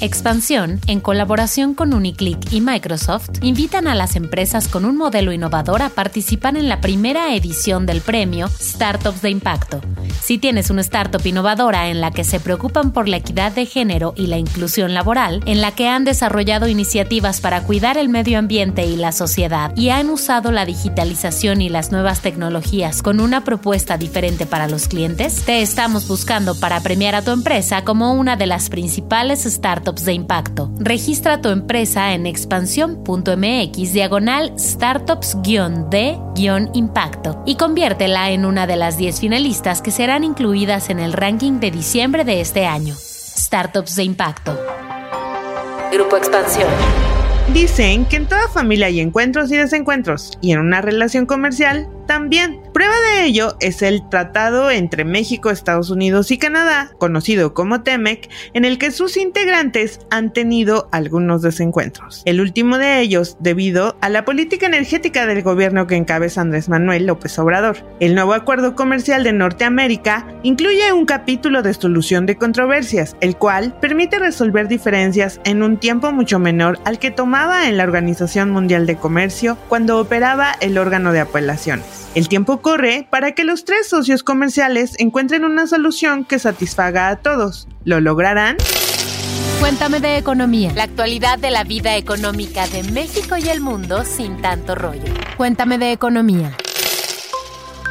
Expansión, en colaboración con Uniclick y Microsoft, invitan a las empresas con un modelo innovador a participar en la primera edición del premio Startups de Impacto. Si tienes una startup innovadora en la que se preocupan por la equidad de género y la inclusión laboral, en la que han desarrollado iniciativas para cuidar el medio ambiente y la sociedad y han usado la digitalización y las nuevas tecnologías con una propuesta diferente para los clientes, te estamos buscando para premiar a tu empresa como una de las principales startups de impacto. Registra tu empresa en expansión.mx diagonal startups-de-impacto y conviértela en una de las 10 finalistas que serán incluidas en el ranking de diciembre de este año. Startups de impacto. Grupo Expansión. Dicen que en toda familia hay encuentros y desencuentros, y en una relación comercial también. Prueba de ello es el tratado entre México, Estados Unidos y Canadá, conocido como TEMEC, en el que sus integrantes han tenido algunos desencuentros. El último de ellos debido a la política energética del gobierno que encabeza Andrés Manuel López Obrador. El nuevo acuerdo comercial de Norteamérica incluye un capítulo de solución de controversias, el cual permite resolver diferencias en un tiempo mucho menor al que tomaba en la Organización Mundial de Comercio cuando operaba el órgano de apelaciones. El tiempo corre para que los tres socios comerciales encuentren una solución que satisfaga a todos. ¿Lo lograrán? Cuéntame de economía. La actualidad de la vida económica de México y el mundo sin tanto rollo. Cuéntame de economía.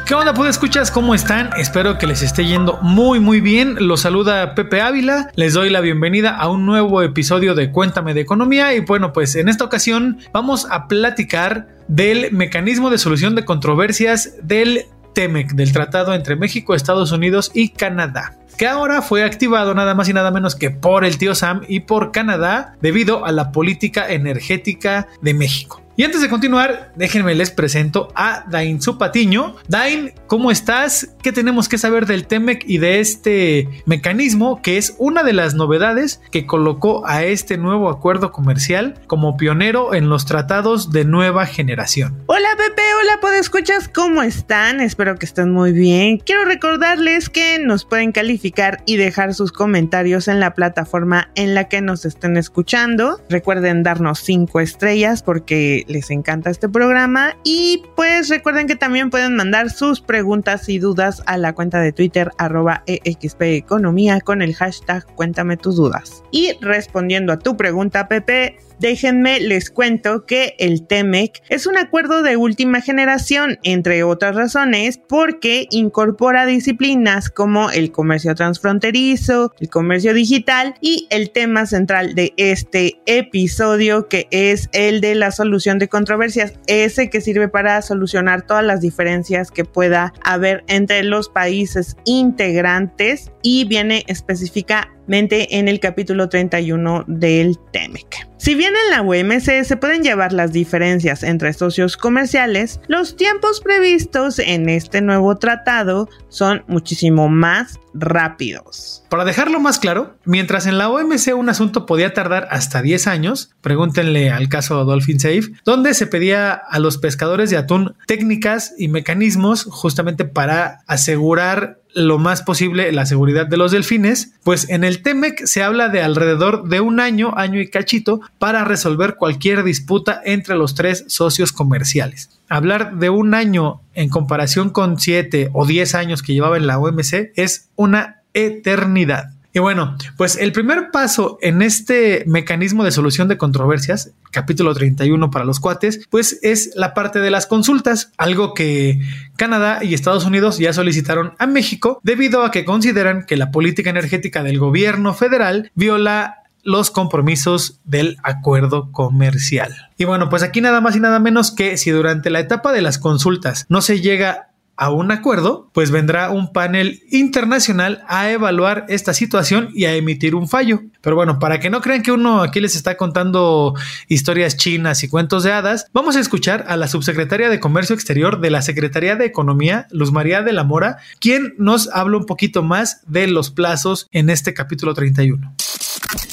¿Qué onda, pues escuchas? ¿Cómo están? Espero que les esté yendo muy muy bien. Los saluda Pepe Ávila. Les doy la bienvenida a un nuevo episodio de Cuéntame de Economía. Y bueno, pues en esta ocasión vamos a platicar del mecanismo de solución de controversias del TEMEC, del tratado entre México, Estados Unidos y Canadá que ahora fue activado nada más y nada menos que por el tío Sam y por Canadá debido a la política energética de México. Y antes de continuar, déjenme les presento a Dain Zupatiño. Dain, ¿cómo estás? ¿Qué tenemos que saber del TEMEC y de este mecanismo que es una de las novedades que colocó a este nuevo acuerdo comercial como pionero en los tratados de nueva generación? Hola Pepe, hola escuchas, ¿cómo están? Espero que estén muy bien. Quiero recordarles que nos pueden calificar y dejar sus comentarios en la plataforma en la que nos estén escuchando. Recuerden darnos 5 estrellas porque les encanta este programa. Y pues recuerden que también pueden mandar sus preguntas y dudas a la cuenta de Twitter arroba EXP Economía con el hashtag Cuéntame tus dudas. Y respondiendo a tu pregunta, Pepe, Déjenme les cuento que el TEMEC es un acuerdo de última generación, entre otras razones, porque incorpora disciplinas como el comercio transfronterizo, el comercio digital y el tema central de este episodio que es el de la solución de controversias, ese que sirve para solucionar todas las diferencias que pueda haber entre los países integrantes y viene específica en el capítulo 31 del TEMEC. Si bien en la UMC se pueden llevar las diferencias entre socios comerciales, los tiempos previstos en este nuevo tratado son muchísimo más rápidos. Para dejarlo más claro, mientras en la OMC un asunto podía tardar hasta 10 años, pregúntenle al caso Dolphin Safe, donde se pedía a los pescadores de atún técnicas y mecanismos justamente para asegurar lo más posible la seguridad de los delfines, pues en el TEMEC se habla de alrededor de un año, año y cachito, para resolver cualquier disputa entre los tres socios comerciales. Hablar de un año en comparación con 7 o 10 años que llevaba en la OMC es una eternidad. Y bueno, pues el primer paso en este mecanismo de solución de controversias, capítulo 31 para los cuates, pues es la parte de las consultas, algo que Canadá y Estados Unidos ya solicitaron a México debido a que consideran que la política energética del gobierno federal viola los compromisos del acuerdo comercial. Y bueno, pues aquí nada más y nada menos que si durante la etapa de las consultas no se llega a un acuerdo, pues vendrá un panel internacional a evaluar esta situación y a emitir un fallo. Pero bueno, para que no crean que uno aquí les está contando historias chinas y cuentos de hadas, vamos a escuchar a la subsecretaria de Comercio Exterior de la Secretaría de Economía, Luz María de la Mora, quien nos habla un poquito más de los plazos en este capítulo 31.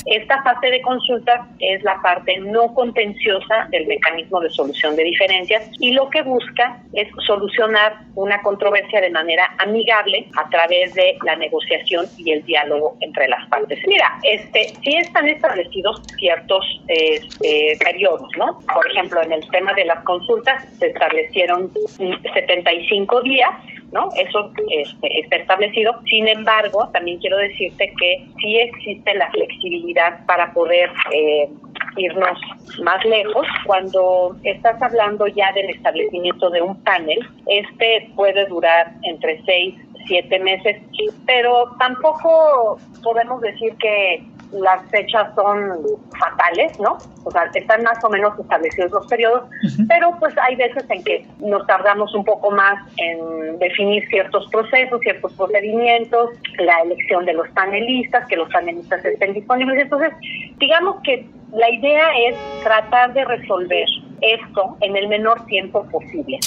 Esta fase de consultas es la parte no contenciosa del mecanismo de solución de diferencias y lo que busca es solucionar una controversia de manera amigable a través de la negociación y el diálogo entre las partes. Mira, este, sí están establecidos ciertos este, periodos, ¿no? Por ejemplo, en el tema de las consultas se establecieron 75 días ¿no? Eso este, está establecido. Sin embargo, también quiero decirte que sí existe la flexibilidad para poder eh, irnos más lejos. Cuando estás hablando ya del establecimiento de un panel, este puede durar entre seis, siete meses, pero tampoco podemos decir que las fechas son fatales, ¿no? O sea, están más o menos establecidos los periodos, pero pues hay veces en que nos tardamos un poco más en definir ciertos procesos, ciertos procedimientos, la elección de los panelistas, que los panelistas estén disponibles. Entonces, digamos que la idea es tratar de resolver esto en el menor tiempo posible.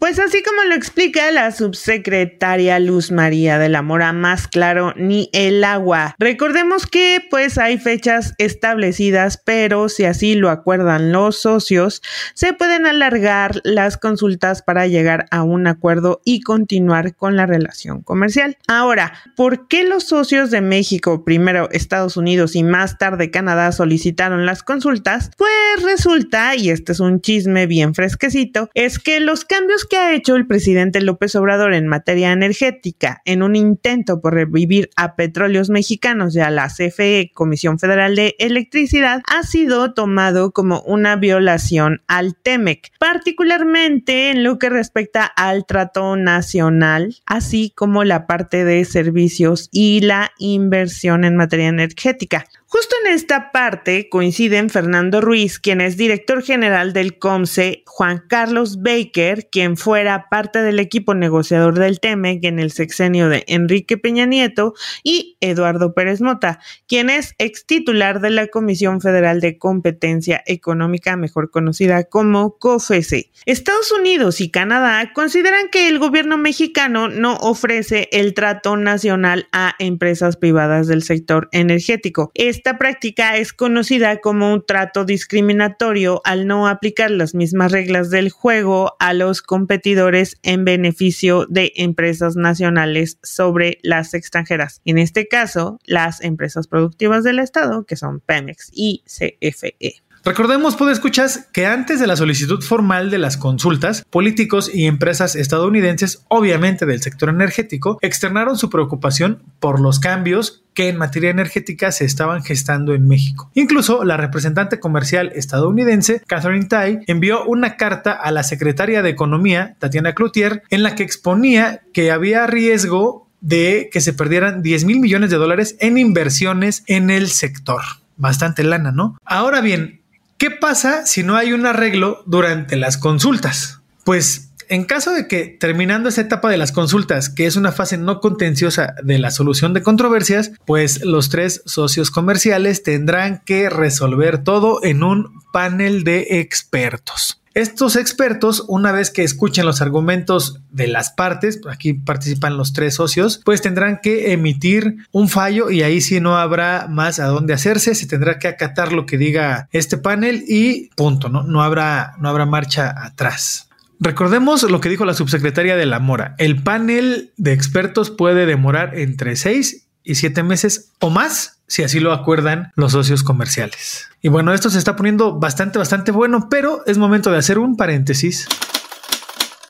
Pues así como lo explica la subsecretaria Luz María de la Mora, más claro ni el agua. Recordemos que pues hay fechas establecidas, pero si así lo acuerdan los socios, se pueden alargar las consultas para llegar a un acuerdo y continuar con la relación comercial. Ahora, ¿por qué los socios de México, primero Estados Unidos y más tarde Canadá solicitaron las consultas? Pues resulta, y este es un chisme bien fresquecito, es que los cambios que ha hecho el presidente López Obrador en materia energética en un intento por revivir a petróleos mexicanos y a la CFE, Comisión Federal de Electricidad, ha sido tomado como una violación al TEMEC, particularmente en lo que respecta al trato nacional, así como la parte de servicios y la inversión en materia energética. Justo en esta parte coinciden Fernando Ruiz, quien es director general del COMSE, Juan Carlos Baker, quien fuera parte del equipo negociador del TEMEC en el sexenio de Enrique Peña Nieto, y Eduardo Pérez Mota, quien es ex titular de la Comisión Federal de Competencia Económica, mejor conocida como COFESE. Estados Unidos y Canadá consideran que el gobierno mexicano no ofrece el trato nacional a empresas privadas del sector energético. Esta práctica es conocida como un trato discriminatorio al no aplicar las mismas reglas del juego a los competidores en beneficio de empresas nacionales sobre las extranjeras. En este caso, las empresas productivas del Estado, que son Pemex y CFE. Recordemos, puede escuchas, que antes de la solicitud formal de las consultas, políticos y empresas estadounidenses, obviamente del sector energético, externaron su preocupación por los cambios que en materia energética se estaban gestando en México. Incluso la representante comercial estadounidense, Catherine Tai, envió una carta a la secretaria de Economía, Tatiana Cloutier, en la que exponía que había riesgo de que se perdieran 10 mil millones de dólares en inversiones en el sector. Bastante lana, ¿no? Ahora bien, ¿Qué pasa si no hay un arreglo durante las consultas? Pues en caso de que terminando esa etapa de las consultas, que es una fase no contenciosa de la solución de controversias, pues los tres socios comerciales tendrán que resolver todo en un panel de expertos. Estos expertos, una vez que escuchen los argumentos de las partes, aquí participan los tres socios, pues tendrán que emitir un fallo y ahí sí no habrá más a dónde hacerse, se tendrá que acatar lo que diga este panel y punto, ¿no? No habrá, no habrá marcha atrás. Recordemos lo que dijo la subsecretaria de la Mora. El panel de expertos puede demorar entre seis y siete meses o más si así lo acuerdan los socios comerciales. Y bueno, esto se está poniendo bastante, bastante bueno, pero es momento de hacer un paréntesis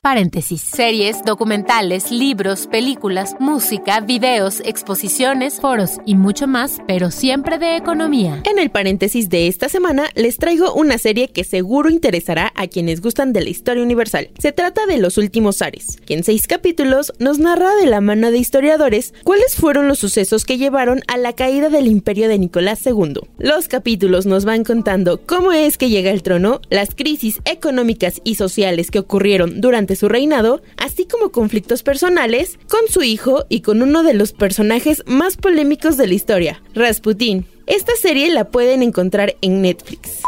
Paréntesis. Series, documentales, libros, películas, música, videos, exposiciones, foros y mucho más, pero siempre de economía. En el paréntesis de esta semana les traigo una serie que seguro interesará a quienes gustan de la historia universal. Se trata de Los Últimos Ares, que en seis capítulos nos narra de la mano de historiadores cuáles fueron los sucesos que llevaron a la caída del imperio de Nicolás II. Los capítulos nos van contando cómo es que llega al trono, las crisis económicas y sociales que ocurrieron durante su reinado, así como conflictos personales con su hijo y con uno de los personajes más polémicos de la historia, Rasputin. Esta serie la pueden encontrar en Netflix.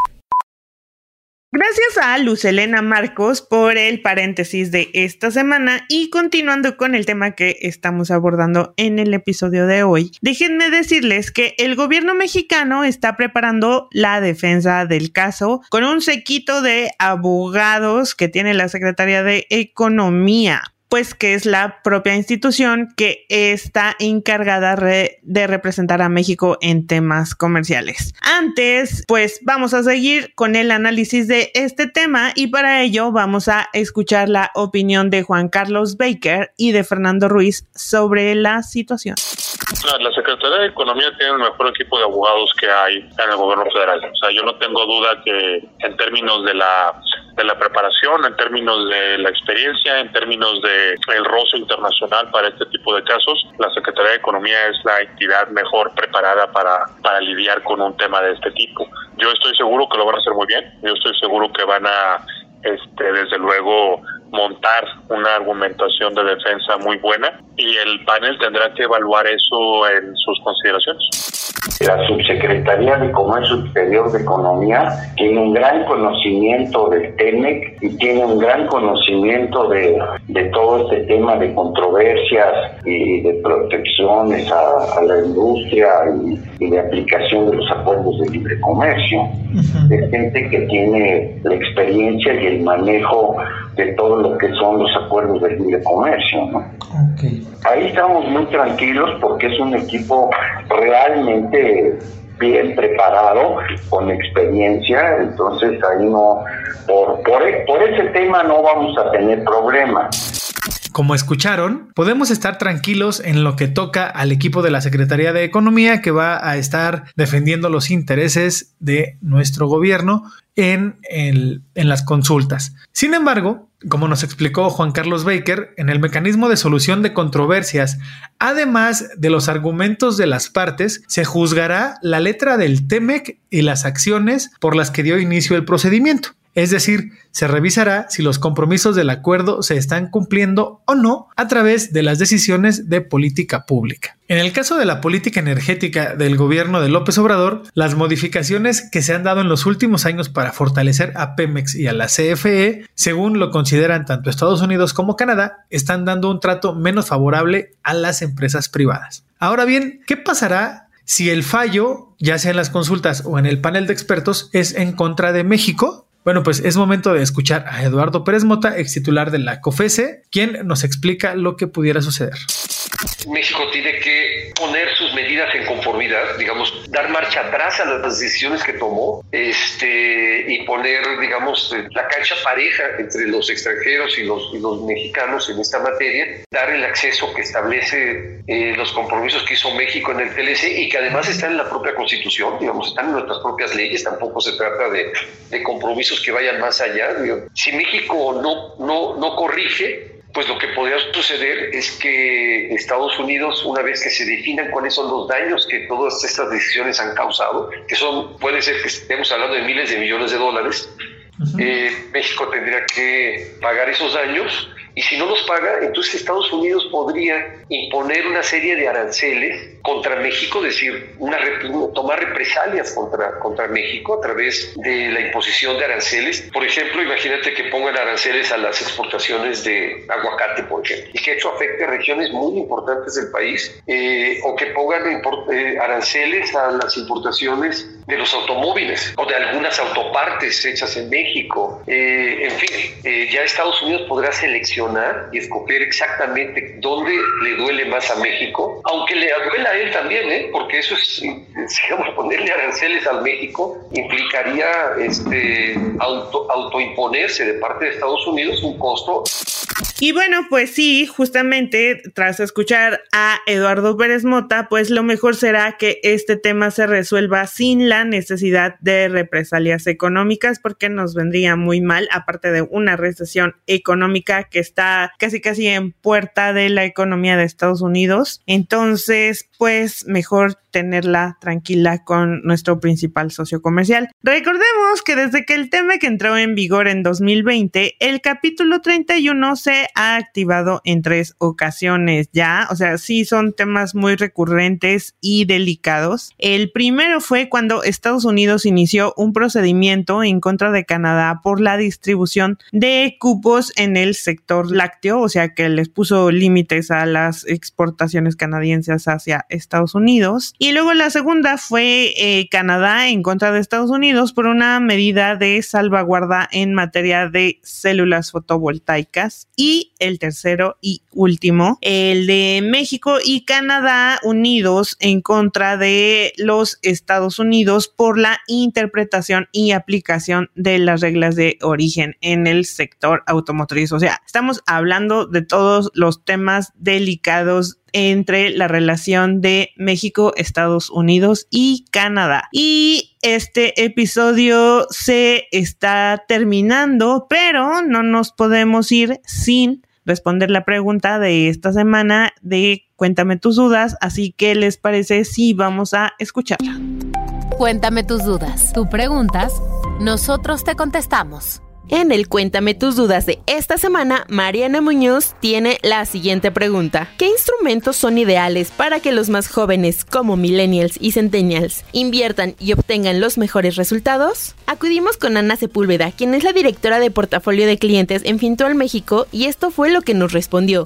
Gracias a Luz Elena Marcos por el paréntesis de esta semana y continuando con el tema que estamos abordando en el episodio de hoy, déjenme decirles que el gobierno mexicano está preparando la defensa del caso con un sequito de abogados que tiene la Secretaría de Economía pues que es la propia institución que está encargada de representar a México en temas comerciales. Antes, pues vamos a seguir con el análisis de este tema y para ello vamos a escuchar la opinión de Juan Carlos Baker y de Fernando Ruiz sobre la situación. La Secretaría de Economía tiene el mejor equipo de abogados que hay en el gobierno federal. O sea, yo no tengo duda que en términos de la de la preparación, en términos de la experiencia, en términos de el rostro internacional para este tipo de casos, la Secretaría de Economía es la entidad mejor preparada para, para lidiar con un tema de este tipo. Yo estoy seguro que lo van a hacer muy bien, yo estoy seguro que van a, este, desde luego, montar una argumentación de defensa muy buena y el panel tendrá que evaluar eso en sus consideraciones. La Subsecretaría de Comercio Exterior de Economía tiene un gran conocimiento del TEMEC y tiene un gran conocimiento de, de todo este tema de controversias y de protecciones a, la industria y, de aplicación de los acuerdos de libre comercio. Es gente que tiene la experiencia y el manejo de todo lo que son los acuerdos de libre comercio. ¿no? Ahí estamos muy tranquilos porque es un equipo realmente bien preparado, con experiencia, entonces ahí no, por, por, e, por ese tema no vamos a tener problemas. Como escucharon, podemos estar tranquilos en lo que toca al equipo de la Secretaría de Economía que va a estar defendiendo los intereses de nuestro gobierno en, en las consultas. Sin embargo, como nos explicó Juan Carlos Baker, en el mecanismo de solución de controversias, además de los argumentos de las partes, se juzgará la letra del TEMEC y las acciones por las que dio inicio el procedimiento. Es decir, se revisará si los compromisos del acuerdo se están cumpliendo o no a través de las decisiones de política pública. En el caso de la política energética del gobierno de López Obrador, las modificaciones que se han dado en los últimos años para fortalecer a Pemex y a la CFE, según lo consideran tanto Estados Unidos como Canadá, están dando un trato menos favorable a las empresas privadas. Ahora bien, ¿qué pasará si el fallo, ya sea en las consultas o en el panel de expertos, es en contra de México? Bueno, pues es momento de escuchar a Eduardo Pérez Mota, ex titular de la COFESE, quien nos explica lo que pudiera suceder. México tiene que poner sus medidas en conformidad, digamos, dar marcha atrás a las decisiones que tomó este, y poner, digamos, la cancha pareja entre los extranjeros y los, los mexicanos en esta materia, dar el acceso que establece eh, los compromisos que hizo México en el TLC y que además están en la propia Constitución, digamos, están en nuestras propias leyes, tampoco se trata de, compromisos que vayan más allá. Si México no, no, no corrige, pues lo que podría suceder es que Estados Unidos, una vez que se definan cuáles son los daños que todas estas decisiones han causado, que son, puede ser que estemos hablando de miles de millones de dólares, eh, México tendría que pagar esos daños y si no los paga, entonces Estados Unidos podría imponer una serie de aranceles contra México, es decir, una, tomar represalias contra, contra México a través de la imposición de aranceles. Por ejemplo, imagínate que pongan aranceles a las exportaciones de aguacate, por ejemplo, y que eso afecte a regiones muy importantes del país, eh, o que pongan eh, aranceles a las importaciones de los automóviles o de algunas autopartes hechas en México. Eh, en fin, ya Estados Unidos podrá seleccionar y escoger exactamente dónde le duele más a México, aunque le duela a él también, ¿eh? porque eso es, digamos, ponerle aranceles al México implicaría este, auto, autoimponerse de parte de Estados Unidos un costo. Y bueno, pues sí, justamente tras escuchar a Eduardo Pérez Mota, pues lo mejor será que este tema se resuelva sin la necesidad de represalias económicas, porque nos vendría muy mal, aparte de una recesión económica que está casi casi en puerta de la economía de Estados Unidos. Entonces, pues mejor tenerla tranquila con nuestro principal socio comercial. Recordemos que desde que el tema que entró en vigor en 2020, el capítulo 31 se se ha activado en tres ocasiones ya, o sea, sí son temas muy recurrentes y delicados. El primero fue cuando Estados Unidos inició un procedimiento en contra de Canadá por la distribución de cupos en el sector lácteo, o sea, que les puso límites a las exportaciones canadienses hacia Estados Unidos. Y luego la segunda fue eh, Canadá en contra de Estados Unidos por una medida de salvaguarda en materia de células fotovoltaicas. Y el tercero y último, el de México y Canadá unidos en contra de los Estados Unidos por la interpretación y aplicación de las reglas de origen en el sector automotriz. O sea, estamos hablando de todos los temas delicados entre la relación de México, Estados Unidos y Canadá. Y este episodio se está terminando, pero no nos podemos ir sin responder la pregunta de esta semana de Cuéntame tus dudas, así que les parece si vamos a escucharla. Cuéntame tus dudas. Tú preguntas, nosotros te contestamos. En el Cuéntame tus dudas de esta semana, Mariana Muñoz tiene la siguiente pregunta. ¿Qué instrumentos son ideales para que los más jóvenes, como millennials y centennials, inviertan y obtengan los mejores resultados? Acudimos con Ana Sepúlveda, quien es la directora de portafolio de clientes en Fintual México, y esto fue lo que nos respondió.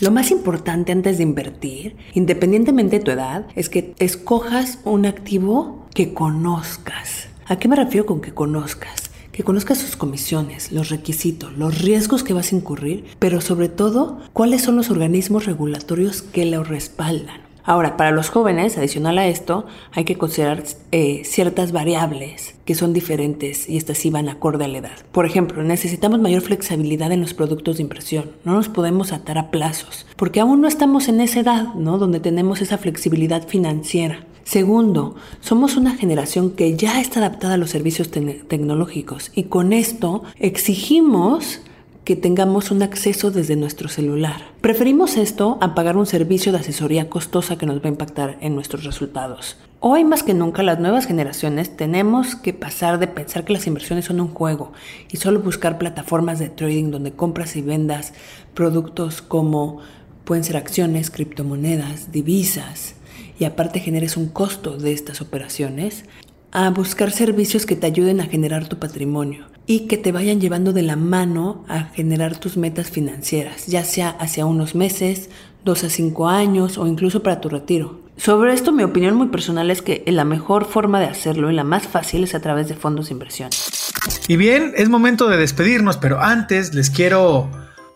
Lo más importante antes de invertir, independientemente de tu edad, es que escojas un activo que conozcas. ¿A qué me refiero con que conozcas? Que conozcas sus comisiones, los requisitos, los riesgos que vas a incurrir, pero sobre todo cuáles son los organismos regulatorios que lo respaldan. Ahora, para los jóvenes, adicional a esto, hay que considerar eh, ciertas variables que son diferentes y estas sí van acorde a la edad. Por ejemplo, necesitamos mayor flexibilidad en los productos de impresión. No nos podemos atar a plazos, porque aún no estamos en esa edad, ¿no? Donde tenemos esa flexibilidad financiera. Segundo, somos una generación que ya está adaptada a los servicios tecnológicos y con esto exigimos que tengamos un acceso desde nuestro celular. Preferimos esto a pagar un servicio de asesoría costosa que nos va a impactar en nuestros resultados. Hoy más que nunca las nuevas generaciones tenemos que pasar de pensar que las inversiones son un juego y solo buscar plataformas de trading donde compras y vendas productos como pueden ser acciones, criptomonedas, divisas, y aparte generes un costo de estas operaciones, a buscar servicios que te ayuden a generar tu patrimonio y que te vayan llevando de la mano a generar tus metas financieras, ya sea hacia unos meses, dos a cinco años o incluso para tu retiro. Sobre esto mi opinión muy personal es que la mejor forma de hacerlo y la más fácil es a través de fondos de inversión. Y bien, es momento de despedirnos, pero antes les quiero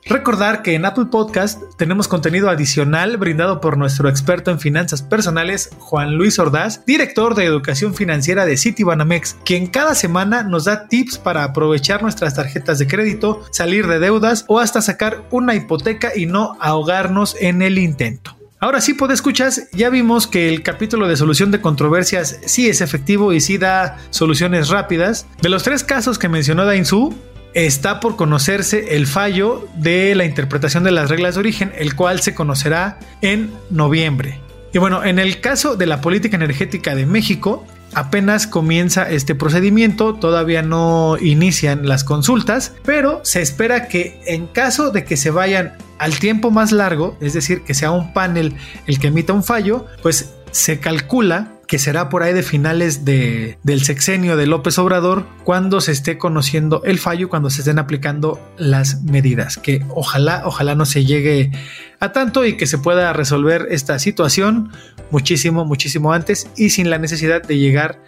Recordar que en Apple Podcast tenemos contenido adicional brindado por nuestro experto en finanzas personales, Juan Luis Ordaz, director de educación financiera de Citibanamex, quien cada semana nos da tips para aprovechar nuestras tarjetas de crédito, salir de deudas o hasta sacar una hipoteca y no ahogarnos en el intento. Ahora sí, puede escuchas, ya vimos que el capítulo de solución de controversias sí es efectivo y sí da soluciones rápidas. De los tres casos que mencionó Dainzú, está por conocerse el fallo de la interpretación de las reglas de origen, el cual se conocerá en noviembre. Y bueno, en el caso de la política energética de México, apenas comienza este procedimiento, todavía no inician las consultas, pero se espera que en caso de que se vayan al tiempo más largo, es decir, que sea un panel el que emita un fallo, pues se calcula que será por ahí de finales de, del sexenio de López Obrador cuando se esté conociendo el fallo, cuando se estén aplicando las medidas, que ojalá, ojalá no se llegue a tanto y que se pueda resolver esta situación muchísimo, muchísimo antes y sin la necesidad de llegar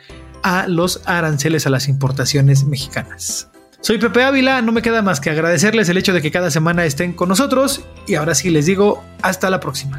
a los aranceles a las importaciones mexicanas. Soy Pepe Ávila, no me queda más que agradecerles el hecho de que cada semana estén con nosotros y ahora sí les digo hasta la próxima.